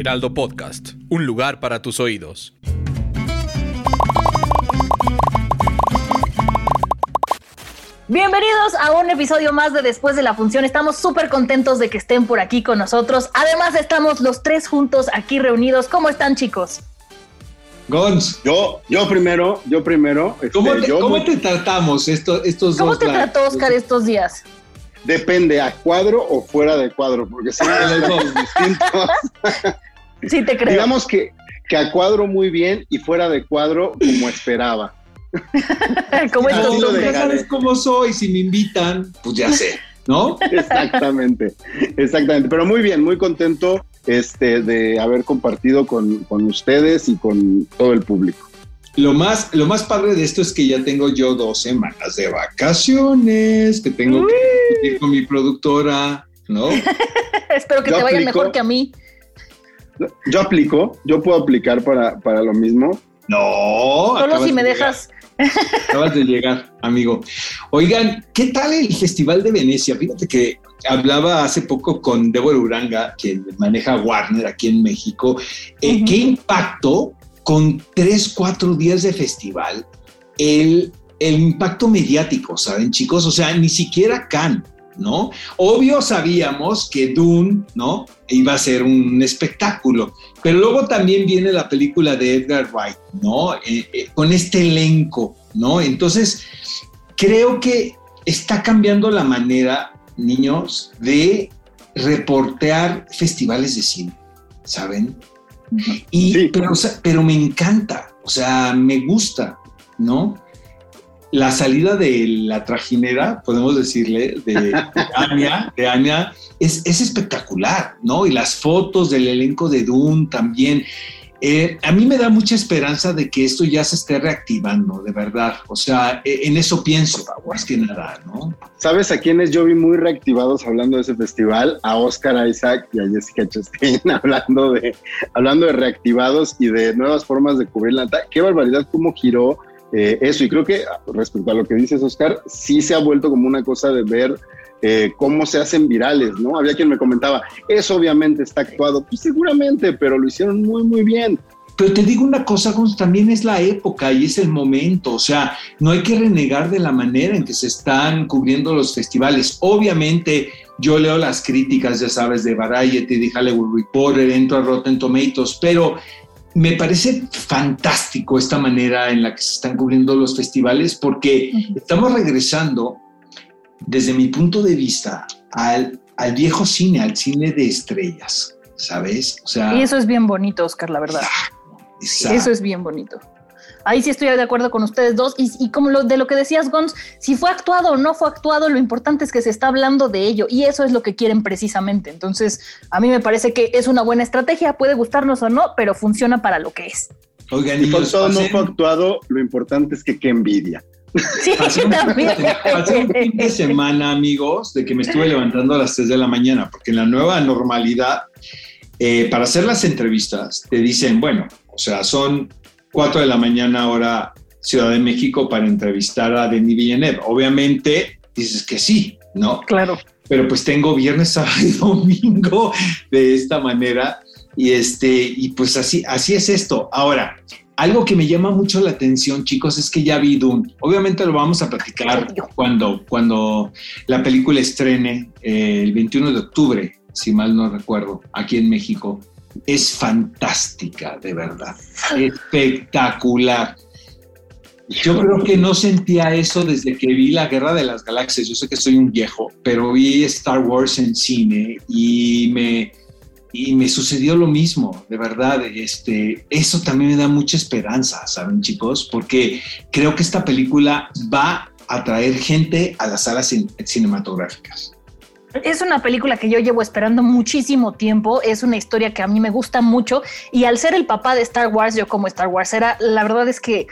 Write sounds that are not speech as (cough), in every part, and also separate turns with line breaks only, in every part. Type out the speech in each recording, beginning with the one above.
Heraldo Podcast, un lugar para tus oídos.
Bienvenidos a un episodio más de Después de la Función. Estamos súper contentos de que estén por aquí con nosotros. Además, estamos los tres juntos aquí reunidos. ¿Cómo están, chicos?
Gons.
Yo, yo primero, yo primero. este,
¿Cómo, te,
yo
cómo
muy-
te tratamos esto- estos
¿Cómo
dos?
te
lados?
trató Oscar estos días?
Depende, ¿a cuadro o fuera de cuadro? Porque son (laughs)
Los dos. (laughs)
distintos.
Sí, te creo.
Digamos que, que a cuadro muy bien y fuera de cuadro como esperaba.
¿Cómo es
Ah,
No,
sí, lo
ya sabes cómo soy, si me invitan, pues ya sé, ¿no?
Exactamente, exactamente. Pero muy bien, muy contento este, de haber compartido con, con ustedes y con todo el público.
Lo más, lo más padre de esto es que ya tengo yo dos semanas de vacaciones, que tengo que discutir con mi productora, ¿no? (laughs)
Espero que
Yo
te vaya
aplico.
mejor que a mí.
Yo aplico, yo puedo aplicar para, para lo mismo.
No.
Solo si me
de
dejas.
Acabas de llegar, amigo. Oigan, ¿qué tal el Festival de Venecia? Fíjate que hablaba hace poco con Débora Uranga, quien maneja Warner aquí en México. Eh. ¿Qué impacto con tres, cuatro días de festival? El, el impacto mediático, ¿saben, chicos? O sea, ni siquiera Cannes, ¿no? Obvio sabíamos que Dune, ¿no? Iba a ser un espectáculo, pero luego también viene la película de Edgar Wright, ¿no? Eh, eh, con este elenco, ¿no? Entonces, creo que está cambiando la manera, niños, de reportear festivales de cine, ¿saben? Y,
Sí.
pero, o sea, pero me encanta, o sea, me gusta, ¿no? La salida de la trajinera, podemos decirle, de, de (laughs) Anya, de Anya, es, es espectacular, ¿no? Y las fotos del elenco de Dune también. Eh, a mí me da mucha esperanza de que esto ya se esté reactivando, de verdad. O sea, eh, en eso pienso, más que nada, ¿no?
¿Sabes a quiénes yo vi muy reactivados hablando de ese festival? A Oscar Isaac y a Jessica Chastain (laughs) hablando de, hablando de reactivados y de nuevas formas de cubrir la. Qué barbaridad cómo giró eh, eso. Y creo que respecto a lo que dices, Oscar, sí se ha vuelto como una cosa de ver eh, cómo se hacen virales, ¿no? Había quien me comentaba, eso obviamente está actuado. Pues seguramente, pero lo hicieron muy, muy bien.
Pero te digo una cosa, también es la época y es el momento. O sea, no hay que renegar de la manera en que se están cubriendo los festivales. Obviamente, yo leo las críticas, ya sabes, de Variety, de Hollywood Reporter, entro a Rotten Tomatoes, pero me parece fantástico esta manera en la que se están cubriendo los festivales porque estamos regresando, desde mi punto de vista, al, al viejo cine, al cine de estrellas, ¿sabes? O sea,
Y eso es bien bonito, Oscar, la verdad.
exacto.
Eso es bien bonito. Ahí sí estoy de acuerdo con ustedes dos. Y, y como lo, de lo que decías, Gons, si fue actuado o no fue actuado, lo importante es que se está hablando de ello. Y eso es lo que quieren precisamente. Entonces, a mí me parece que es una buena estrategia. Puede gustarnos o no, pero funciona para lo que es.
Oigan,
Y
niños,
todo no fue actuado, lo importante es que qué envidia.
Sí,
pasé (laughs) un,
también.
pasé un fin de semana, amigos, de que me estuve levantando a las 3 de la mañana, porque en la nueva normalidad, eh, para hacer las entrevistas, te dicen, bueno, o sea, son 4 de la mañana hora Ciudad de México para entrevistar a Denis Villeneuve. Obviamente dices que sí, ¿no?
Claro.
pero pues tengo viernes, (laughs) sábado y domingo de esta manera y este y pues así así es esto. Ahora, algo que me llama mucho la atención, chicos, es que ya vi Dune. Obviamente lo vamos a platicar cuando cuando la película estrene eh, el 21 de octubre, si mal no recuerdo, aquí en México. Es fantástica, de verdad. Espectacular. Yo creo que no sentía eso desde que vi la Guerra de las Galaxias. Yo sé que soy un viejo, pero vi Star Wars en cine y me, y me sucedió lo mismo, de verdad. Este, eso también me da mucha esperanza, ¿saben, chicos? Porque creo que esta película va a traer gente a las salas cin- cinematográficas.
Es una película que yo llevo esperando muchísimo tiempo, es una historia que a mí me gusta mucho y al ser el papá de Star Wars, yo como Star Wars era, la verdad es que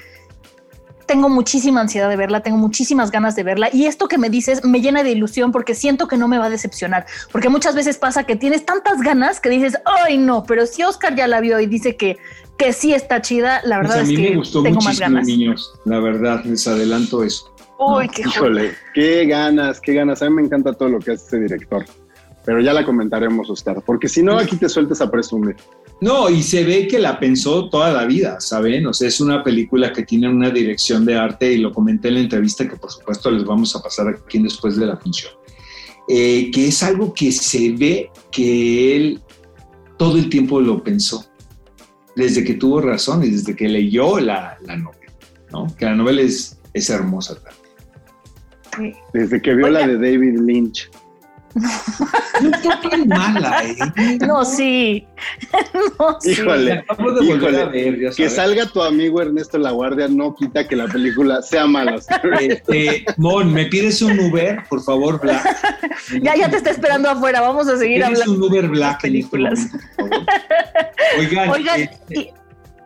tengo muchísima ansiedad de verla, tengo muchísimas ganas de verla y esto que me dices me llena de ilusión porque siento que no me va a decepcionar, porque muchas veces pasa que tienes tantas ganas que dices, ay no, pero si Oscar ya la vio y dice que, que sí está chida, la verdad
Pues a
es que
me gustó
tengo más ganas.
niños. La verdad, les adelanto eso.
Uy, qué joya.
Híjole, qué ganas, qué ganas. A mí me encanta todo lo que hace este director. Pero ya la comentaremos, Oscar, porque si no, aquí te sueltas a presumir.
No, y se ve que la pensó toda la vida, ¿saben? O sea, es una película que tiene una dirección de arte y lo comenté en la entrevista que por supuesto les vamos a pasar aquí después de la función. Eh, que es algo que se ve que él todo el tiempo lo pensó, desde que tuvo razón y desde que leyó la, la novela, ¿no? Que la novela es, es hermosa también.
Sí.
Desde que vio la de David Lynch. (laughs)
No está tan mala, ¿eh?
No, sí. (laughs) no, sí.
Híjole. Híjole,
ver,
Que
sabes.
salga tu amigo Ernesto La Guardia no quita que la película sea mala. (laughs)
Este, Mon, ¿me pides un Uber, por favor, Black?
Ya, ya te está esperando afuera, vamos a seguir
¿Tienes
hablando.
un Uber Black este
películas.
Oigan,
Oigan,
este,
y-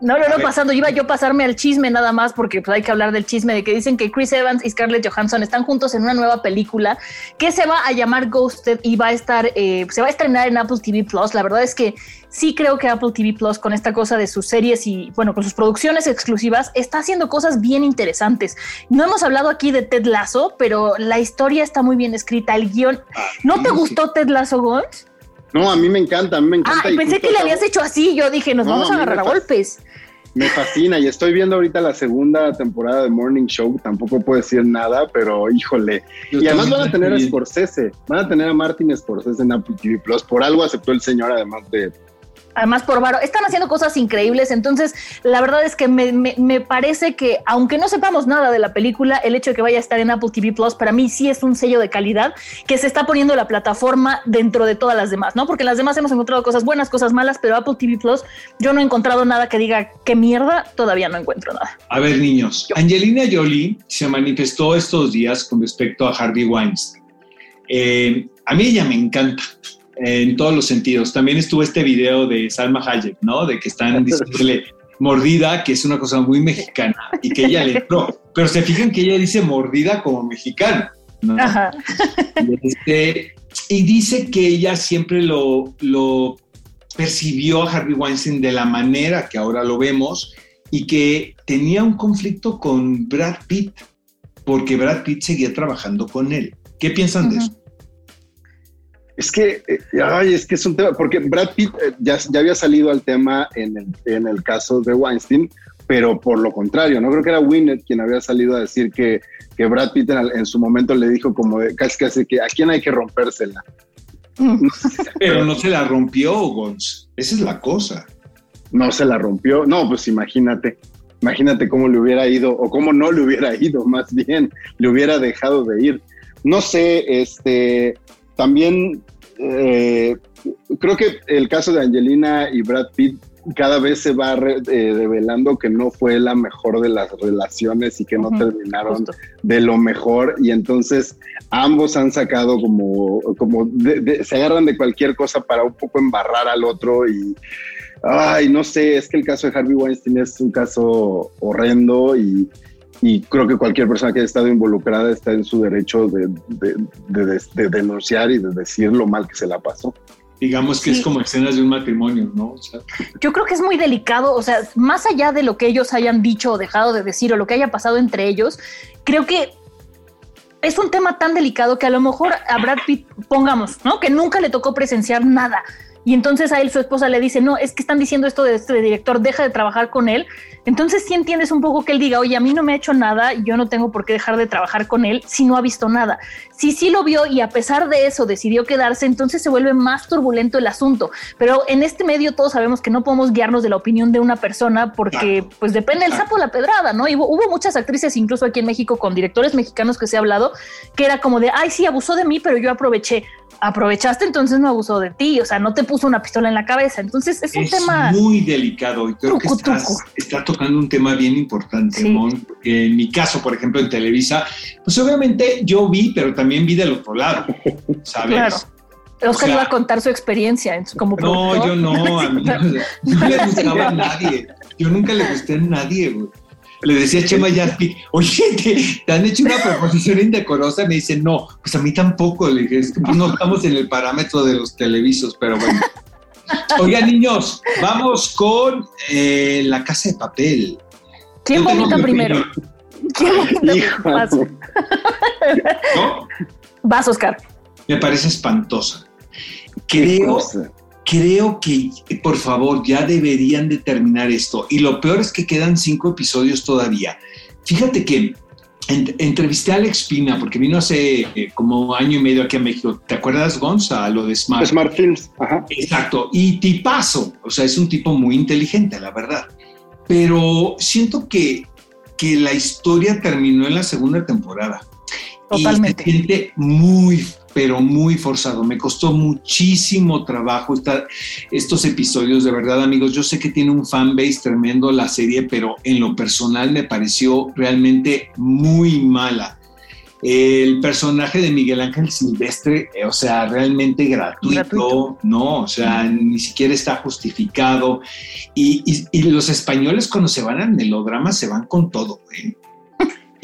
no, no, no, pasando, iba yo a pasarme al chisme nada más porque pues, hay que hablar del chisme de que dicen que Chris Evans y Scarlett Johansson están juntos en una nueva película que se va a llamar Ghosted y va a estar, eh, se va a estrenar en Apple TV Plus. La verdad es que sí creo que Apple TV Plus con esta cosa de sus series y bueno, con sus producciones exclusivas está haciendo cosas bien interesantes. No hemos hablado aquí de Ted Lasso, pero la historia está muy bien escrita, el guion. ¿No te gustó Ted Lasso, Gons?
No, a mí me encanta, a mí me encanta.
Ah,
y
pensé que le habías hecho así. Yo dije, nos
No,
vamos a agarrar a golpes.
Me fascina y estoy viendo ahorita la segunda temporada de Morning Show. Tampoco puedo decir nada, pero híjole.
yo
Y además van a tener a Scorsese, van a tener a Martin Scorsese en Apple TV Plus. Por algo aceptó el señor, además de.
Además, por varo, están haciendo cosas increíbles. Entonces, la verdad es que me, me- me parece que, aunque no sepamos nada de la película, el hecho de que vaya a estar en Apple TV Plus, para mí sí es un sello de calidad que se está poniendo la plataforma dentro de todas las demás, ¿no? Porque en las demás hemos encontrado cosas buenas, cosas malas, pero Apple TV Plus, yo no he encontrado nada que diga qué mierda, todavía no encuentro nada.
A ver, niños, Angelina Jolie se manifestó estos días con respecto a Harvey Weinstein. Eh, a mí ella me encanta en todos los sentidos. También estuvo este video de Salma Hayek, ¿no? De que están (laughs) diciéndole mordida, que es una cosa muy mexicana y que ella le entró. Pero se fijan que ella dice mordida como mexicana. ¿no?
Ajá.
Este, y dice que ella siempre lo, lo percibió a Harvey Weinstein de la manera que ahora lo vemos y que tenía un conflicto con Brad Pitt porque Brad Pitt seguía trabajando con él. ¿Qué piensan de eso?
Es que, eh, ay, es que es un tema, porque Brad Pitt eh, ya, ya había salido al tema en el, en el caso de Weinstein, pero por lo contrario, no creo que era Winnet quien había salido a decir que, que Brad Pitt en, su momento le dijo como de, casi casi que a quién hay que rompérsela. (laughs)
Pero no se la rompió, Gons. Esa es la cosa.
No se la rompió. No, pues imagínate. Imagínate cómo le hubiera ido, o cómo no le hubiera ido, (laughs) más bien, le hubiera dejado de ir. No sé, este, también eh, creo que el caso de Angelina y Brad Pitt cada vez se va re- eh, revelando que no fue la mejor de las relaciones y que no terminaron
Justo.
de lo mejor y entonces ambos han sacado como, como de- de- se agarran de cualquier cosa para un poco embarrar al otro y ay, no sé, es que el caso de Harvey Weinstein es un caso horrendo y, y creo que cualquier persona que haya estado involucrada está en su derecho de, de- de- de- de denunciar y de decir lo mal que se la pasó.
Digamos que
Sí.
es como escenas de un matrimonio, ¿no? O sea,
Yo creo que es muy delicado, o sea, más allá de lo que ellos hayan dicho o dejado de decir o lo que haya pasado entre ellos, creo que es un tema tan delicado que a lo mejor a Brad Pitt, pongamos, ¿no? Que nunca le tocó presenciar nada. Y entonces a él su esposa le dice, no, es que están diciendo esto de este director, deja de trabajar con él. Entonces sí entiendes un poco que él diga, oye, a mí no me ha hecho nada, yo no tengo por qué dejar de trabajar con él si no ha visto nada. Si sí lo vio y a pesar de eso decidió quedarse, entonces se vuelve más turbulento el asunto. Pero en este medio todos sabemos que no podemos guiarnos de la opinión de una persona porque pues depende el sapo o la pedrada, ¿no? Y hubo, hubo muchas actrices, incluso aquí en México, con directores mexicanos que se ha hablado, que era como de, ay, sí, abusó de mí, pero yo aproveché. Aprovechaste, entonces no abusó de ti. O sea, no te puso una pistola en la cabeza. Entonces es un tema
muy delicado y creo que está tocando un tema bien importante, En mi caso, por ejemplo, en Televisa, pues obviamente yo vi, pero también vi del otro lado, ¿sabes? Claro.
Oscar iba a contar su experiencia como
No, yo no, a mí no, (laughs) le gustaba a nadie. Yo nunca le gusté a nadie, güey. Le decía a Chema Yaspi, oye, ¿te, han hecho una (laughs) proposición indecorosa? Me dice, no, pues a mí tampoco. Le dije, es que no estamos en el parámetro de los televisos, pero bueno. (laughs) Oigan, niños, vamos con eh, la casa de papel.
¿Quién vomita primero? ¿Quién vomita Vas. ¿No? Vas, Oscar.
Me parece espantosa. Creo, creo que, por favor, ya deberían de terminar esto. Y lo peor es que quedan cinco episodios todavía. Fíjate que entrevisté a Alex Pina porque vino hace eh, como año y medio aquí a México. ¿Te acuerdas, Gonza? Lo de Smart.
Smart Films. Ajá.
Exacto. Y tipazo. O sea, es un tipo muy inteligente, la verdad. Pero siento que, que la historia terminó en la segunda temporada.
Totalmente.
Y se siente muy pero muy forzado. Me costó muchísimo trabajo estar estos episodios, de verdad, amigos. Yo sé que tiene un fan base tremendo la serie, pero en lo personal me pareció realmente muy mala. El personaje de Miguel Ángel Silvestre, eh, o sea, realmente gratuito, no, o sea, ni siquiera está justificado. Y, y, los españoles cuando se van al melodrama se van con todo. ¿eh?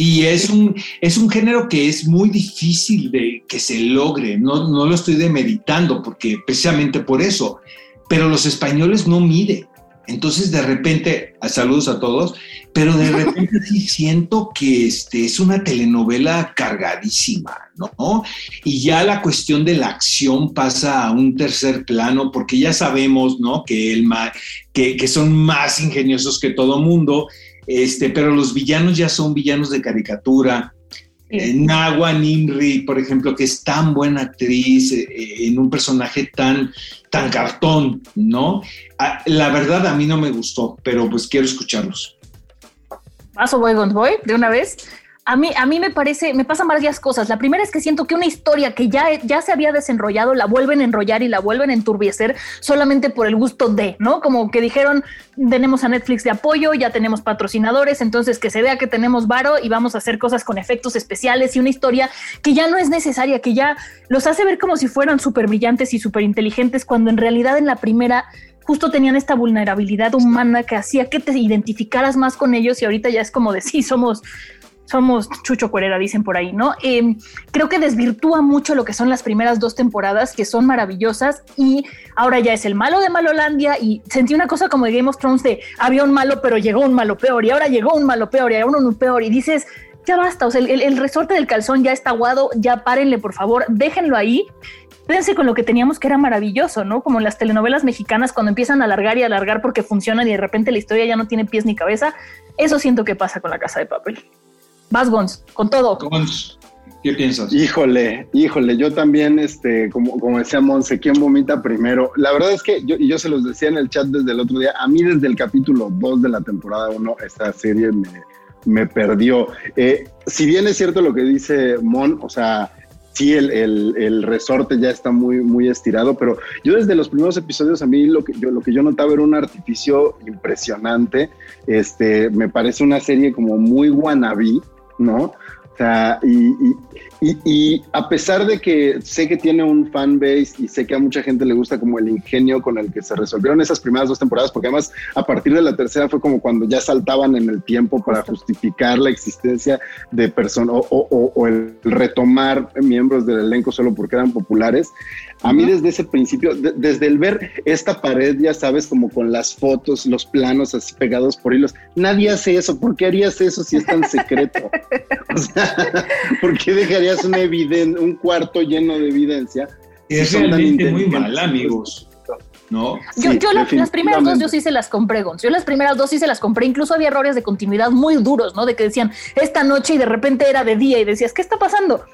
Y es un, es un género que es muy difícil de que se logre, no, no lo estoy demeritando, porque precisamente por eso, pero los españoles no miden. Entonces, de repente, saludos a todos, pero de repente (laughs) sí siento que este, es una telenovela cargadísima, ¿no? Y ya la cuestión de la acción pasa a un tercer plano, porque ya sabemos, ¿no? Que, el, que, que son más ingeniosos que todo mundo este, pero los villanos ya son villanos de caricatura. Eh, Nagua Nimri, por ejemplo, que es tan buena actriz eh, eh, en un personaje tan, tan cartón, ¿no? Ah, la verdad a mí no me gustó, pero pues quiero escucharlos.
Paso voy, de una vez a mí, a mí me parece, me pasan varias cosas. La primera es que siento que una historia que ya, ya se había desenrollado la vuelven a enrollar y la vuelven a enturbiecer solamente por el gusto de, ¿no? Como que dijeron, tenemos a Netflix de apoyo, ya tenemos patrocinadores, entonces que se vea que tenemos varo y vamos a hacer cosas con efectos especiales y una historia que ya no es necesaria, que ya los hace ver como si fueran súper brillantes y súper inteligentes, cuando en realidad en la primera justo tenían esta vulnerabilidad humana que hacía que te identificaras más con ellos y ahorita ya es como de sí, somos somos Chucho Cuerera, dicen por ahí, ¿no? Em, creo que desvirtúa mucho lo que son las primeras dos temporadas, que son maravillosas, y ahora ya es el malo de Malolandia, y sentí una cosa como de Game of Thrones de había un malo, pero llegó un malo peor, y ahora llegó un malo peor, y ahora uno peor, y dices, ya basta, o sea, el, resorte del calzón ya está aguado, ya párenle, por favor, déjenlo ahí, Fíjense con lo que teníamos que era maravilloso, ¿no? Como las telenovelas mexicanas cuando empiezan a alargar y alargar porque funcionan y de repente la historia ya no tiene pies ni cabeza. Eso siento que pasa con la casa de papel. Vas, Gons, con todo.
Gons, ¿qué piensas?
Híjole, híjole, yo también, este, como, como decía Monse, ¿quién vomita primero? La verdad es que yo, y yo se los decía en el chat desde el otro día, a mí desde el capítulo 2 de la temporada 1, esta serie me, me perdió. Eh, si bien es cierto lo que dice Mon, o sea, sí, el, el, resorte ya está muy, muy estirado, pero yo desde los primeros episodios a mí lo que yo, lo que yo notaba era un artificio impresionante. Este, me parece una serie como muy wannabe, ¿no? O sea, y, y, a pesar de que sé que tiene un fan base y sé que a mucha gente le gusta como el ingenio con el que se resolvieron esas primeras dos temporadas, porque además a partir de la tercera fue como cuando ya saltaban en el tiempo para justificar la existencia de personas o, el retomar miembros del elenco solo porque eran populares. A mí desde ese principio, desde el ver esta pared, ya sabes, como con las fotos, los planos así pegados por hilos, nadie hace eso. ¿Por qué harías eso si es tan secreto? (laughs) o sea, (laughs) ¿por qué dejarías una un cuarto lleno de evidencia?
Es realmente muy mal, amigos. ¿No?
Yo, yo las primeras dos yo sí se las compré, Gonz. Yo las primeras dos sí se las compré. Incluso había errores de continuidad muy duros, ¿no? De que decían esta noche y de repente era de día y decías, ¿qué está pasando?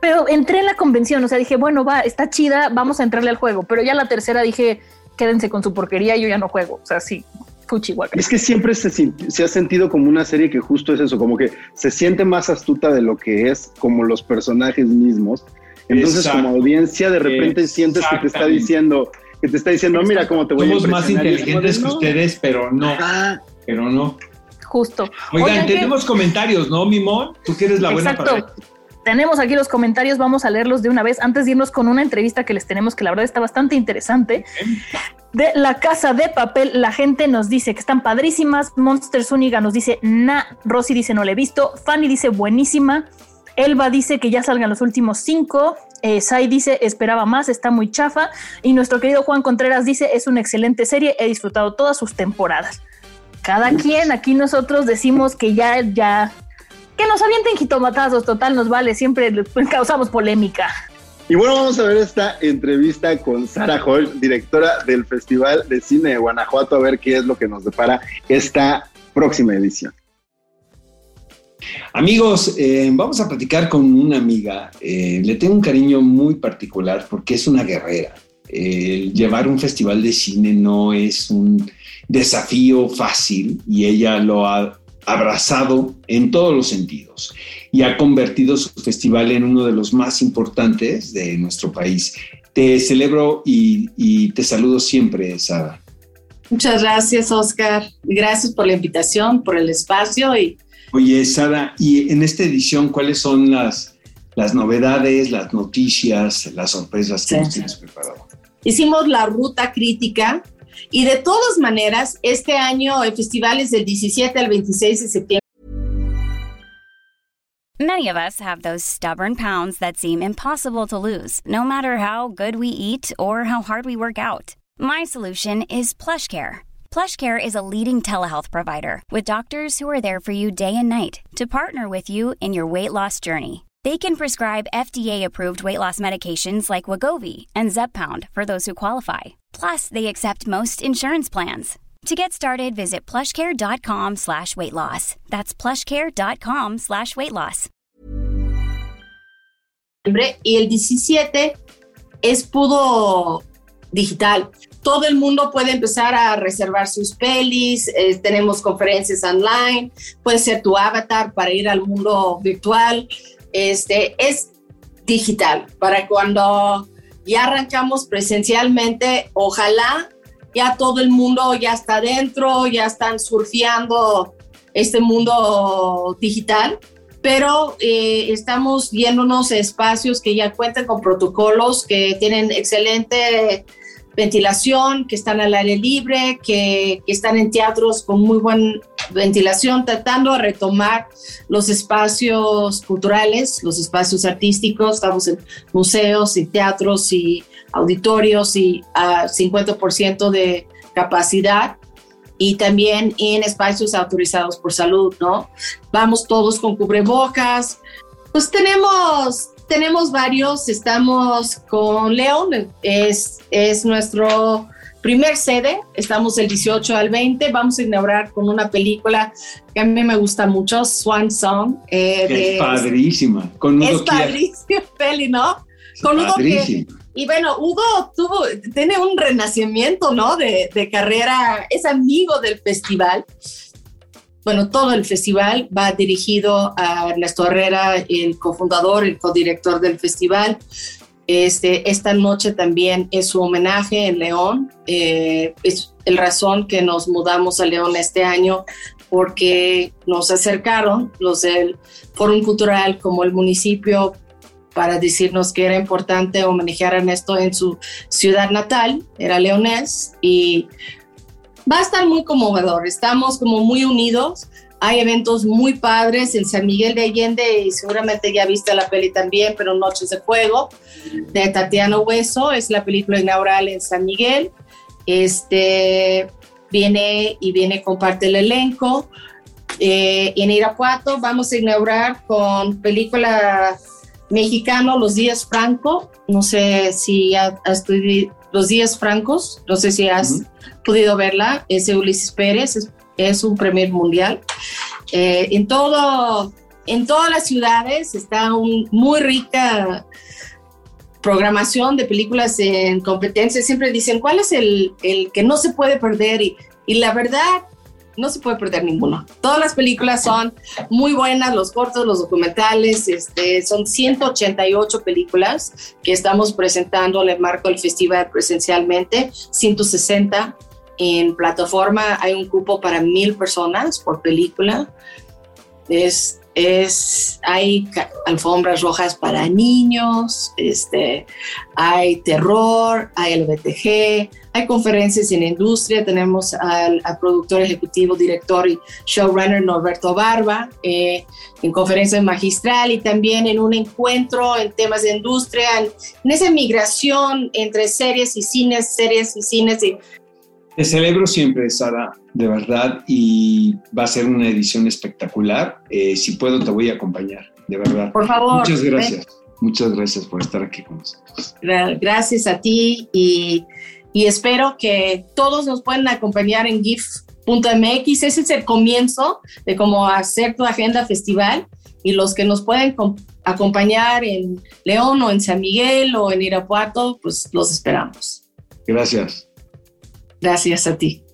Pero entré en la convención, o sea, dije, bueno, va, está chida, vamos a entrarle al juego. Pero ya la tercera dije, quédense con su porquería, yo ya no juego. O sea, sí, fuchihuaca.
Es que siempre se, se, ha sentido como una serie que justo es eso, como que se siente más astuta de lo que es, como los personajes mismos. Entonces, como audiencia, de repente sientes que te está diciendo, que te está diciendo, mira cómo te voy
Somos
a
más
impresionar", y es
inteligentes que ustedes, pero no,
"Ah,
pero no.
Justo.
Oigan,
Oigan,
tenemos comentarios, ¿no, Mimón? Tú que eres la buena para
Tenemos aquí los comentarios, vamos a leerlos de una vez antes de irnos con una entrevista que les tenemos que la verdad está bastante interesante. De la casa de papel, la gente nos dice que están padrísimas. Monster Zúñiga nos dice, na. Rosy dice, no la he visto. Fanny dice, buenísima. Elba dice que ya salgan los últimos cinco. Eh, Sai dice, esperaba más, está muy chafa. Y nuestro querido Juan Contreras dice, es una excelente serie, he disfrutado todas sus temporadas. Cada quien, aquí nosotros decimos que ya, ya, que nos avienten jitomatazos, total, nos vale, siempre causamos polémica.
Y bueno, vamos a ver esta entrevista con Sara Hall, directora del Festival de Cine de Guanajuato, a ver qué es lo que nos depara esta próxima edición.
Amigos, eh, vamos a platicar con una amiga. Eh, le tengo un cariño muy particular porque es una guerrera. Eh, llevar un festival de cine no es un desafío fácil y ella lo ha abrazado en todos los sentidos y ha convertido su festival en uno de los más importantes de nuestro país. Te celebro y, y te saludo siempre, Sara.
Muchas gracias, Oscar. Gracias por la invitación, por el espacio y
Oye, Sara, y en esta edición, ¿cuáles son las, las novedades, las noticias, las sorpresas que
Sí.
nos tienes preparado?
hicimos la ruta crítica y de todas maneras, este año el festival es del 17 al 26 de septiembre.
Many of us have those stubborn pounds that seem impossible to lose, no matter how good we eat or how hard we work out. My solution is PlushCare. PlushCare is a leading telehealth provider with doctors who are there for you day and night to partner with you in your weight loss journey. They can prescribe FDA-approved weight loss medications like Wagovi and Zepbound for those who qualify. Plus, they accept most insurance plans. To get started, visit plushcare.com slash weight loss. That's plushcare.com slash weight loss.
y el 17 es puro digital. Todo el mundo puede empezar a reservar sus pelis, eh, tenemos conferencias online, puede ser tu avatar para ir al mundo virtual. Este es digital para cuando ya arrancamos presencialmente, ojalá ya todo el mundo ya está dentro, ya están surfeando este mundo digital pero eh, estamos viéndonos espacios que ya cuentan con protocolos, que tienen excelente ventilación, que están al aire libre, que, están en teatros con muy buena ventilación, tratando de retomar los espacios culturales, los espacios artísticos. Estamos en museos y teatros y auditorios y a 50% de capacidad y también en espacios autorizados por salud, ¿no? Vamos todos con cubrebocas. Pues tenemos, tenemos varios, estamos con León, es, es nuestro primer sede, estamos del 18 al 20, vamos a inaugurar con una película que a mí me gusta mucho, Swan Song. eh,
Es
de-
padrísima. Con
es padrísima (laughs) peli, ¿no? Con Hugo que,
Padrísima.
y bueno, Hugo tuvo, tiene un renacimiento, ¿no? De, de carrera, es amigo del festival. Bueno, todo el festival va dirigido a Ernesto Herrera, el cofundador, el codirector del festival. Este, esta noche también es su homenaje en León. Eh, es el razón que nos mudamos a León este año porque nos acercaron los del Fórum Cultural como el municipio para decirnos que era importante homenajear a Ernesto en su ciudad natal, era leonés, y va a estar muy conmovedor, estamos como muy unidos, hay eventos muy padres en San Miguel de Allende, y seguramente ya viste la peli también, pero Noches de Fuego, de Tatiana Hueso, es la película inaugural en San Miguel, este viene y viene con parte del elenco, eh, en Irapuato vamos a inaugurar con película mexicano Los Días Franco. No sé si ya has Los Días Francos, no sé si has
Ujú.
podido verla. Es de Ulises Pérez, es, es un premier mundial. Eh, en, todo, en todas las ciudades está un muy rica programación de películas en competencia. Siempre dicen, ¿cuál es el, el que no se puede perder? Y, y la verdad, no se puede perder ninguno. Todas las películas son muy buenas, los cortos, los documentales, este, son 188 películas que estamos presentando en el marco del festival presencialmente, 160 en plataforma, hay un cupo para mil personas por película. Es es, hay alfombras rojas para niños, este, hay terror, hay LBTG, hay conferencias en industria, tenemos al, productor ejecutivo, director y showrunner Norberto Barba eh, en conferencia magistral y también en un encuentro en temas de industria, en, esa migración entre series y cines, series y cines y
te celebro siempre, Sara, de verdad, y va a ser una edición espectacular. Eh, si puedo, te voy a acompañar, de verdad.
Por favor.
Muchas gracias. Muchas gracias por estar aquí con nosotros.
Gracias a ti y, y espero que todos nos puedan acompañar en GIF.mx. Ese es el comienzo de cómo hacer tu agenda festival y los que nos pueden acompañar en León o en San Miguel o en Irapuato, pues los esperamos.
Gracias.
Gracias a ti.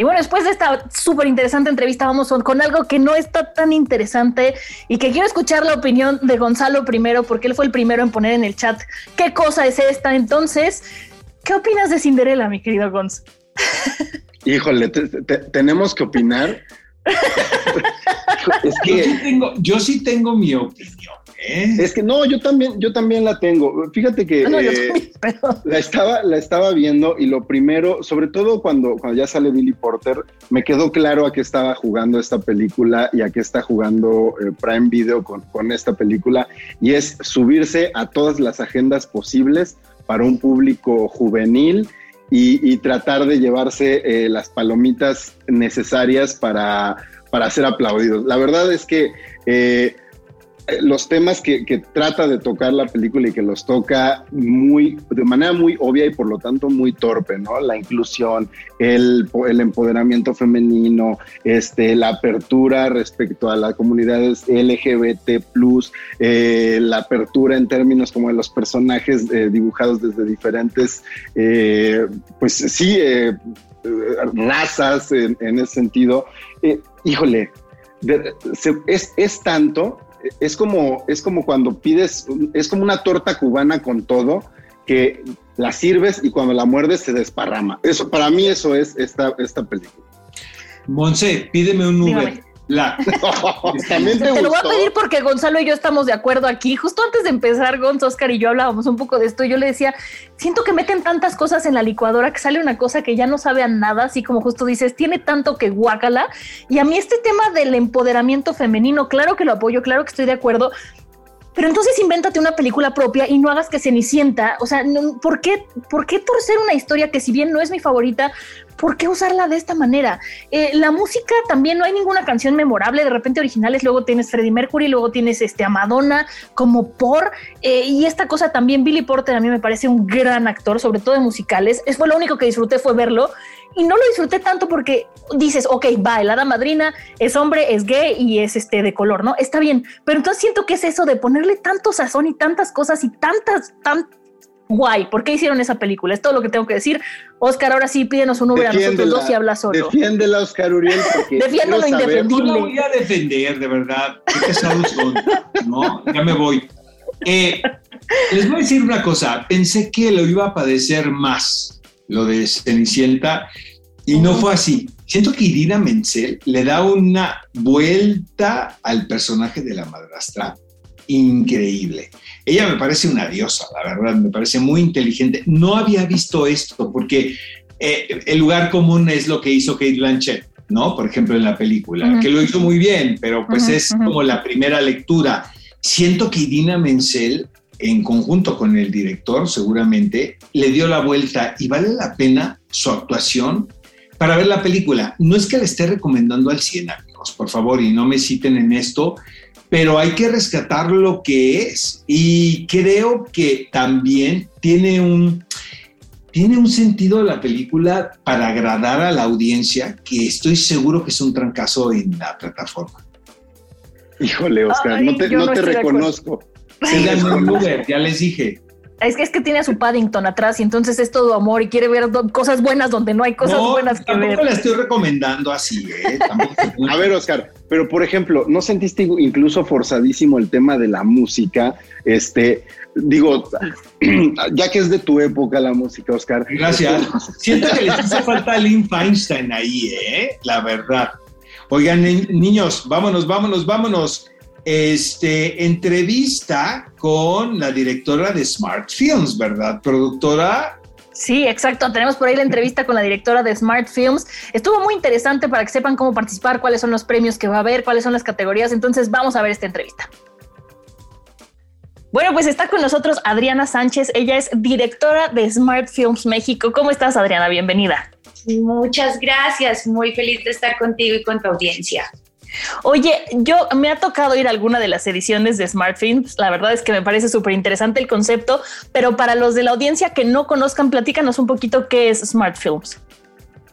Y bueno, después de esta súper interesante entrevista, vamos con algo que no está tan interesante y que quiero escuchar la opinión de Gonzalo primero, porque él fue el primero en poner en el chat qué cosa es esta. Entonces, ¿qué opinas de Cinderella, mi querido Gonz? (laughs)
Híjole, tenemos que opinar. (laughs)
es que tengo, yo sí tengo mi opinión.
¿Eh? Es que no, yo también, yo también la tengo. Fíjate que eh, la, estaba, la estaba viendo y lo primero, sobre todo cuando, cuando ya sale Billy Porter, me quedó claro a qué estaba jugando esta película y a qué está jugando eh, Prime Video con, con esta película, y es subirse a todas las agendas posibles para un público juvenil y, tratar de llevarse las palomitas necesarias para, para ser aplaudidos. La verdad es que los temas que, trata de tocar la película y que los toca muy, de manera muy obvia y por lo tanto muy torpe, ¿no? La inclusión, el, empoderamiento femenino, este, la apertura respecto a las comunidades LGBT, eh, la apertura en términos como de los personajes eh, dibujados desde diferentes, eh, pues sí, razas en, ese sentido. híjole, es, es tanto es como, es como cuando pides, es como una torta cubana con todo, que la sirves y cuando la muerdes se desparrama. Eso, para mí eso es esta, esta película.
Monse, pídeme un Uber. La. (laughs)
te, lo voy a pedir porque Gonzalo y yo estamos de acuerdo aquí. Justo antes de empezar, Gonz, Oscar y yo hablábamos un poco de esto. Yo le decía, siento que meten tantas cosas en la licuadora que sale una cosa que ya no sabe a nada, así como justo dices, tiene tanto que guácala. Y a mí este tema del empoderamiento femenino, claro que lo apoyo, claro que estoy de acuerdo, pero entonces invéntate una película propia y no hagas que Cenicienta, o sea, ¿por qué, ¿por qué torcer una historia que si bien no es mi favorita, ¿por qué usarla de esta manera? Eh, la música también no hay ninguna canción memorable, de repente originales, luego tienes Freddie Mercury, luego tienes este, a Madonna como por, eh, y esta cosa también, Billy Porter a mí me parece un gran actor, sobre todo de musicales, es fue lo único que disfruté fue verlo y no lo disfruté tanto porque dices, ok, va, el hada madrina es hombre, es gay y es este de color, ¿no? Está bien, pero entonces siento que es eso de ponerle tanto sazón y tantas cosas y tantas, tan guay. ¿Por qué hicieron esa película? Es todo lo que tengo que decir. Oscar, ahora sí, pídenos un Uber a nosotros dos y habla solo.
Defiéndela, Oscar Uriel.
Defiendo lo indefendible.
No voy a defender, de verdad. Qué pesados son. No, ya me voy. Eh, les voy a decir una cosa. Pensé que lo iba a padecer más lo de Cenicienta, y no fue así. Siento que Irina Menzel le da una vuelta al personaje de la madrastra increíble. Ella me parece una diosa, la verdad, me parece muy inteligente. No había visto esto porque eh, el lugar común es lo que hizo Kate Blanchett, ¿no? Por ejemplo, en la película, que lo hizo muy bien, pero pues es como la primera lectura. Siento que Irina Menzel en conjunto con el director, seguramente, le dio la vuelta y vale la pena su actuación para ver la película. No es que le esté recomendando al 100, amigos, por favor, y no me citen en esto, pero hay que rescatar lo que es. Y creo que también tiene un, tiene un sentido la película para agradar a la audiencia, que estoy seguro que es un trancazo en la plataforma.
Híjole, Oscar, no te, no te reconozco
ya les dije.
Es que, es que tiene a su Paddington atrás y entonces es todo amor y quiere ver cosas buenas donde no hay cosas buenas que ver.
Tampoco la estoy recomendando así, ¿eh? (laughs)
a ver, Oscar, pero por ejemplo, ¿no sentiste incluso forzadísimo el tema de la música? Este, digo, (clears throat) ya que es de tu época la música, Oscar.
Gracias. Siento que les hace (laughs) falta a Lynn Feinstein ahí, ¿eh? La verdad. Oigan, niños, vámonos, vámonos, vámonos. Este, entrevista con la directora de Smart Films, ¿verdad? Productora
Sí, exacto. Tenemos por ahí la entrevista con la directora de Smart Films. Estuvo muy interesante para que sepan cómo participar, cuáles son los premios que va a haber, cuáles son las categorías. Entonces vamos a ver esta entrevista. Bueno, pues está con nosotros Adriana Sánchez. Ella es directora de Smart Films México. ¿Cómo estás, Adriana? Bienvenida.
Muchas gracias. Muy feliz de estar contigo y con tu audiencia.
Oye, yo me ha tocado ir a alguna de las ediciones de Smart Films. La verdad es que me parece súper interesante el concepto, pero para los de la audiencia que no conozcan, platícanos un poquito qué es Smart Films.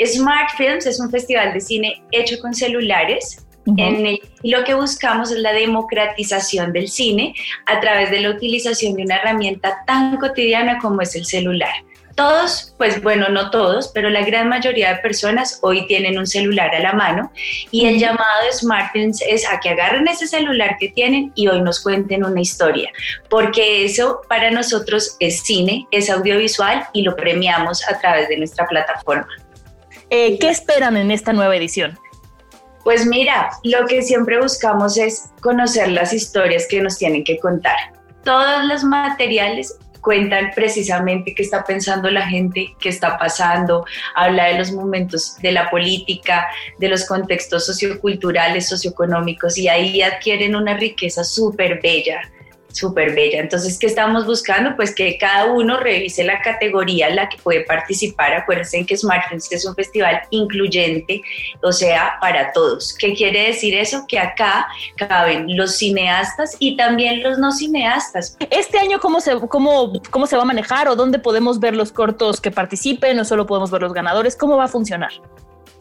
Smart Films es un festival de cine hecho con celulares en lo que buscamos es la democratización del cine a través de la utilización de una herramienta tan cotidiana como es el celular. Todos, pues bueno, no todos, pero la gran mayoría de personas hoy tienen un celular a la mano y el llamado de Smartphones es a que agarren ese celular que tienen y hoy nos cuenten una historia, porque eso para nosotros es cine, es audiovisual y lo premiamos a través de nuestra plataforma.
Eh, ¿Qué esperan en esta nueva edición?
Pues mira, lo que siempre buscamos es conocer las historias que nos tienen que contar. Todos los materiales cuentan precisamente qué está pensando la gente, qué está pasando, habla de los momentos de la política, de los contextos socioculturales, socioeconómicos y ahí adquieren una riqueza súper bella súper bella. Entonces, ¿qué estamos buscando? Pues que cada uno revise la categoría en la que puede participar. Acuérdense que Smartphones es un festival incluyente, o sea, para todos. ¿Qué quiere decir eso? Que acá caben los cineastas y también los no cineastas.
Este año, ¿cómo se, cómo, cómo se va a manejar o dónde podemos ver los cortos que participen o solo podemos ver los ganadores? ¿Cómo va a funcionar?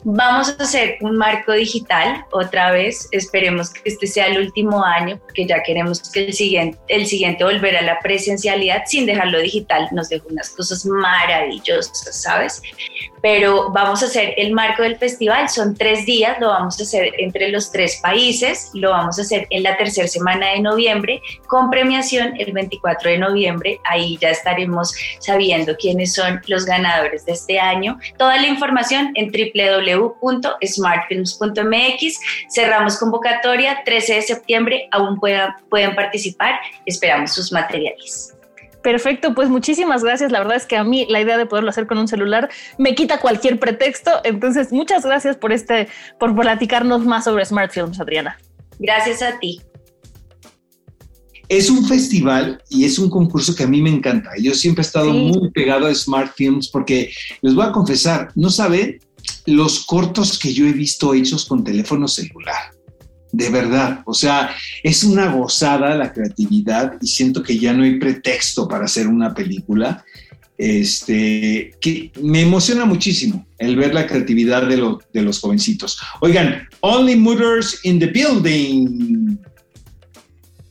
Vamos a hacer un marco digital otra vez. Esperemos que este sea el último año, porque ya queremos que el siguiente, el siguiente volver a la presencialidad sin dejarlo digital. Nos dejó unas cosas maravillosas, ¿sabes? Pero vamos a hacer el marco del festival. Son tres días, lo vamos a hacer entre los tres países. Lo vamos a hacer en la tercera semana de noviembre con premiación el 24 de noviembre. Ahí ya estaremos sabiendo quiénes son los ganadores de este año. Toda la información en www www.smartfilms.mx. Cerramos convocatoria 13 de septiembre, aún puedan, pueden participar, esperamos sus materiales.
Perfecto, pues muchísimas gracias. La verdad es que a mí la idea de poderlo hacer con un celular me quita cualquier pretexto. Entonces, muchas gracias por este, por platicarnos más sobre Smart Films, Adriana.
Gracias a ti.
Es un festival y es un concurso que a mí me encanta. Yo siempre he estado muy pegado a Smart Films porque les voy a confesar, no saben los cortos que yo he visto hechos con teléfono celular. De verdad, o sea, es una gozada la creatividad y siento que ya no hay pretexto para hacer una película. Este, que me emociona muchísimo el ver la creatividad de, de los jovencitos. Oigan, Only Mothers in the Building.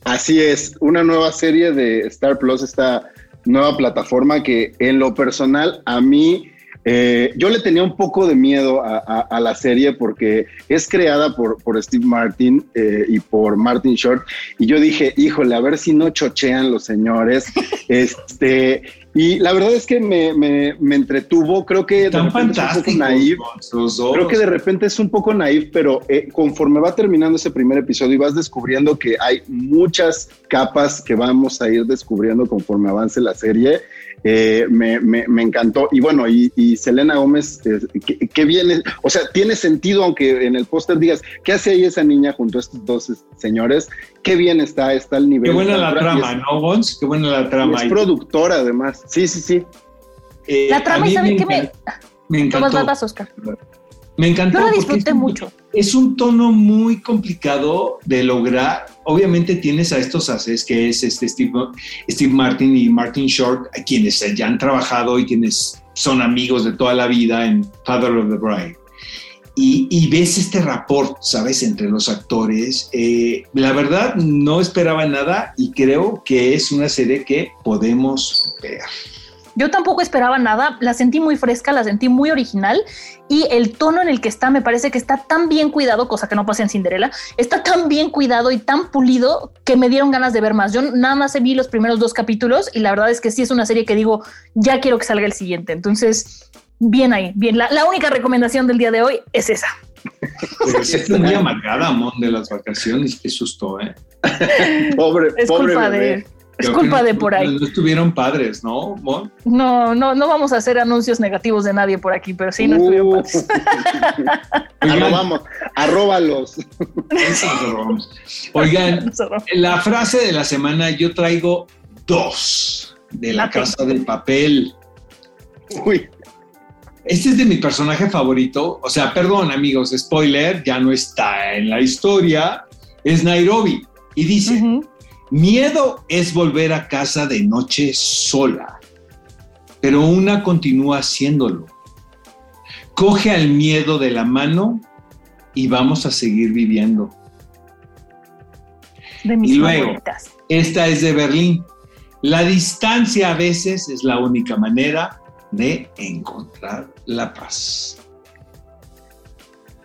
Así es, una nueva serie de Star Plus, esta nueva plataforma que en lo personal a mí eh, yo le tenía un poco de miedo a, la serie porque es creada por, por Steve Martin eh, y por Martin Short. Y yo dije, híjole, a ver si no chochean los señores. (laughs) este, y la verdad es que me, me, entretuvo. Creo que de repente es un poco naif. Creo que de repente es un poco naif, pero eh, conforme va terminando ese primer episodio y vas descubriendo que hay muchas capas que vamos a ir descubriendo conforme avance la serie. Eh, me, me, encantó. Y bueno, y, Selena Gómez, eh, ¿qué, viene? O sea, tiene sentido, aunque en el póster digas, ¿qué hace ahí esa niña junto a estos dos señores? Qué bien está, está el nivel.
Qué buena la trama, ¿no, Gons? Qué buena la trama.
Es productora, además. Sí, sí, sí.
Eh, la trama, ¿saben qué me...?
Me encantó.
Vas, Oscar?
Me encantó.
Yo lo disfruté mucho.
Es un tono muy complicado de lograr. Obviamente tienes a estos haces que es este Steve, Martin y Martin Short, a quienes ya han trabajado y quienes son amigos de toda la vida en Father of the Bride. y, ves este rapport, ¿sabes?, entre los actores. Eh, la verdad, no esperaba nada y creo que es una serie que podemos ver.
Yo tampoco esperaba nada, la sentí muy fresca, la sentí muy original y el tono en el que está me parece que está tan bien cuidado, cosa que no pasa en Cinderella, está tan bien cuidado y tan pulido que me dieron ganas de ver más. Yo nada más vi los primeros dos capítulos y la verdad es que sí es una serie que digo, ya quiero que salga el siguiente. Entonces, bien ahí, bien. La, única recomendación del día de hoy es esa.
Es muy amargada, Mon, de las vacaciones. Qué susto, ¿eh? (laughs)
pobre,
es
pobre
culpa de es culpa de por ahí.
No, estuvieron padres, ¿no, Mon?
No, no, no vamos a hacer anuncios negativos de nadie por aquí, pero sí no estuvieron uh. padres. (laughs)
vamos, arróbalos.
Oigan, (laughs) la frase de la semana yo traigo dos de la casa del papel. Uy. Este es de mi personaje favorito. O sea, perdón, amigos, spoiler, ya no está en la historia. Es Nairobi. Y dice: Miedo es volver a casa de noche sola, pero una continúa haciéndolo. Coge al miedo de la mano y vamos a seguir viviendo. y luego, esta es de Berlín. La distancia a veces es la única manera de encontrar la paz.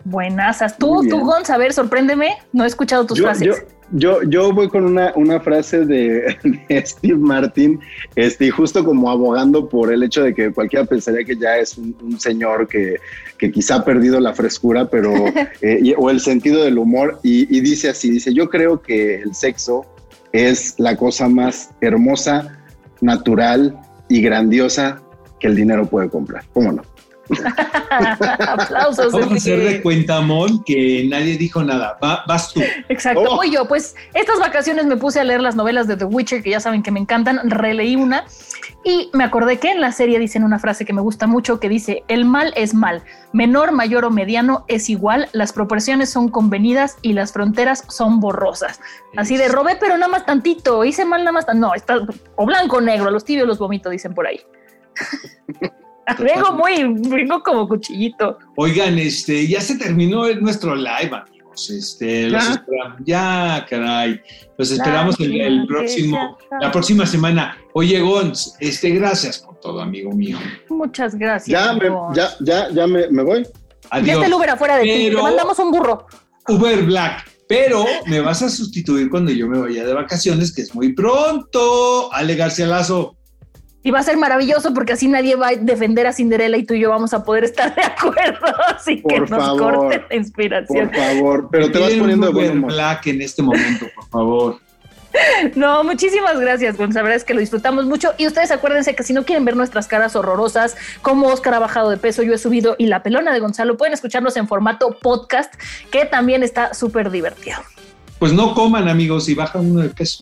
Buenas, tú, tú, Gonz, a ver, sorpréndeme, no he escuchado tus frases.
Yo, yo, voy con una, una frase de, (laughs) Steve Martin, este, justo como abogando por el hecho de que cualquiera pensaría que ya es un, señor que, que, quizá ha perdido la frescura, pero, (laughs) eh, o el sentido del humor, y, y dice así, dice, yo creo que el sexo es la cosa más hermosa, natural y grandiosa que el dinero puede comprar. ¿Cómo no? (laughs)
Aplausos.
Vamos a hacer de cuenta, Mon, que nadie dijo nada. vas tú.
Exacto. Oh. Voy yo. Pues estas vacaciones me puse a leer las novelas de The Witcher, que ya saben que me encantan. Releí una y me acordé que en la serie dicen una frase que me gusta mucho que dice, el mal es mal. Menor, mayor o mediano es igual. Las proporciones son convenidas y las fronteras son borrosas. Así de robé, pero nada más tantito. Hice mal nada más. No, está o blanco o negro. los tibios los vomito, dicen por ahí. (laughs) Vengo muy, vengo como cuchillito.
Oigan, este, ya se terminó nuestro live, amigos. Este, los esperamos. Ya, caray. Los esperamos el, próximo, la próxima semana. Oye, Gons, este, gracias por todo, amigo mío.
Muchas gracias.
Ya, me, ya, ya, ya me, me voy.
Adiós. Ya está el Uber afuera de ti. Te mandamos un burro.
Uber Black. Pero me vas a sustituir cuando yo me vaya de vacaciones, que es muy pronto. Ale García Lazo.
Y va a ser maravilloso porque así nadie va a defender a Cinderella y tú y yo vamos a poder estar de acuerdo. (laughs) Así que nos corte la inspiración.
Por favor, pero te vas poniendo de buen
Black en este momento, por favor. (laughs)
No, muchísimas gracias, Gonzalo. La verdad es que lo disfrutamos mucho. Y ustedes acuérdense que si no quieren ver nuestras caras horrorosas, como Oscar ha bajado de peso, yo he subido y la pelona de Gonzalo, pueden escucharnos en formato podcast, que también está súper divertido.
Pues no coman, amigos, y bajan uno de peso.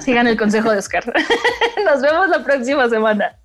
Sigan el consejo de Oscar. (laughs) Nos vemos la próxima semana.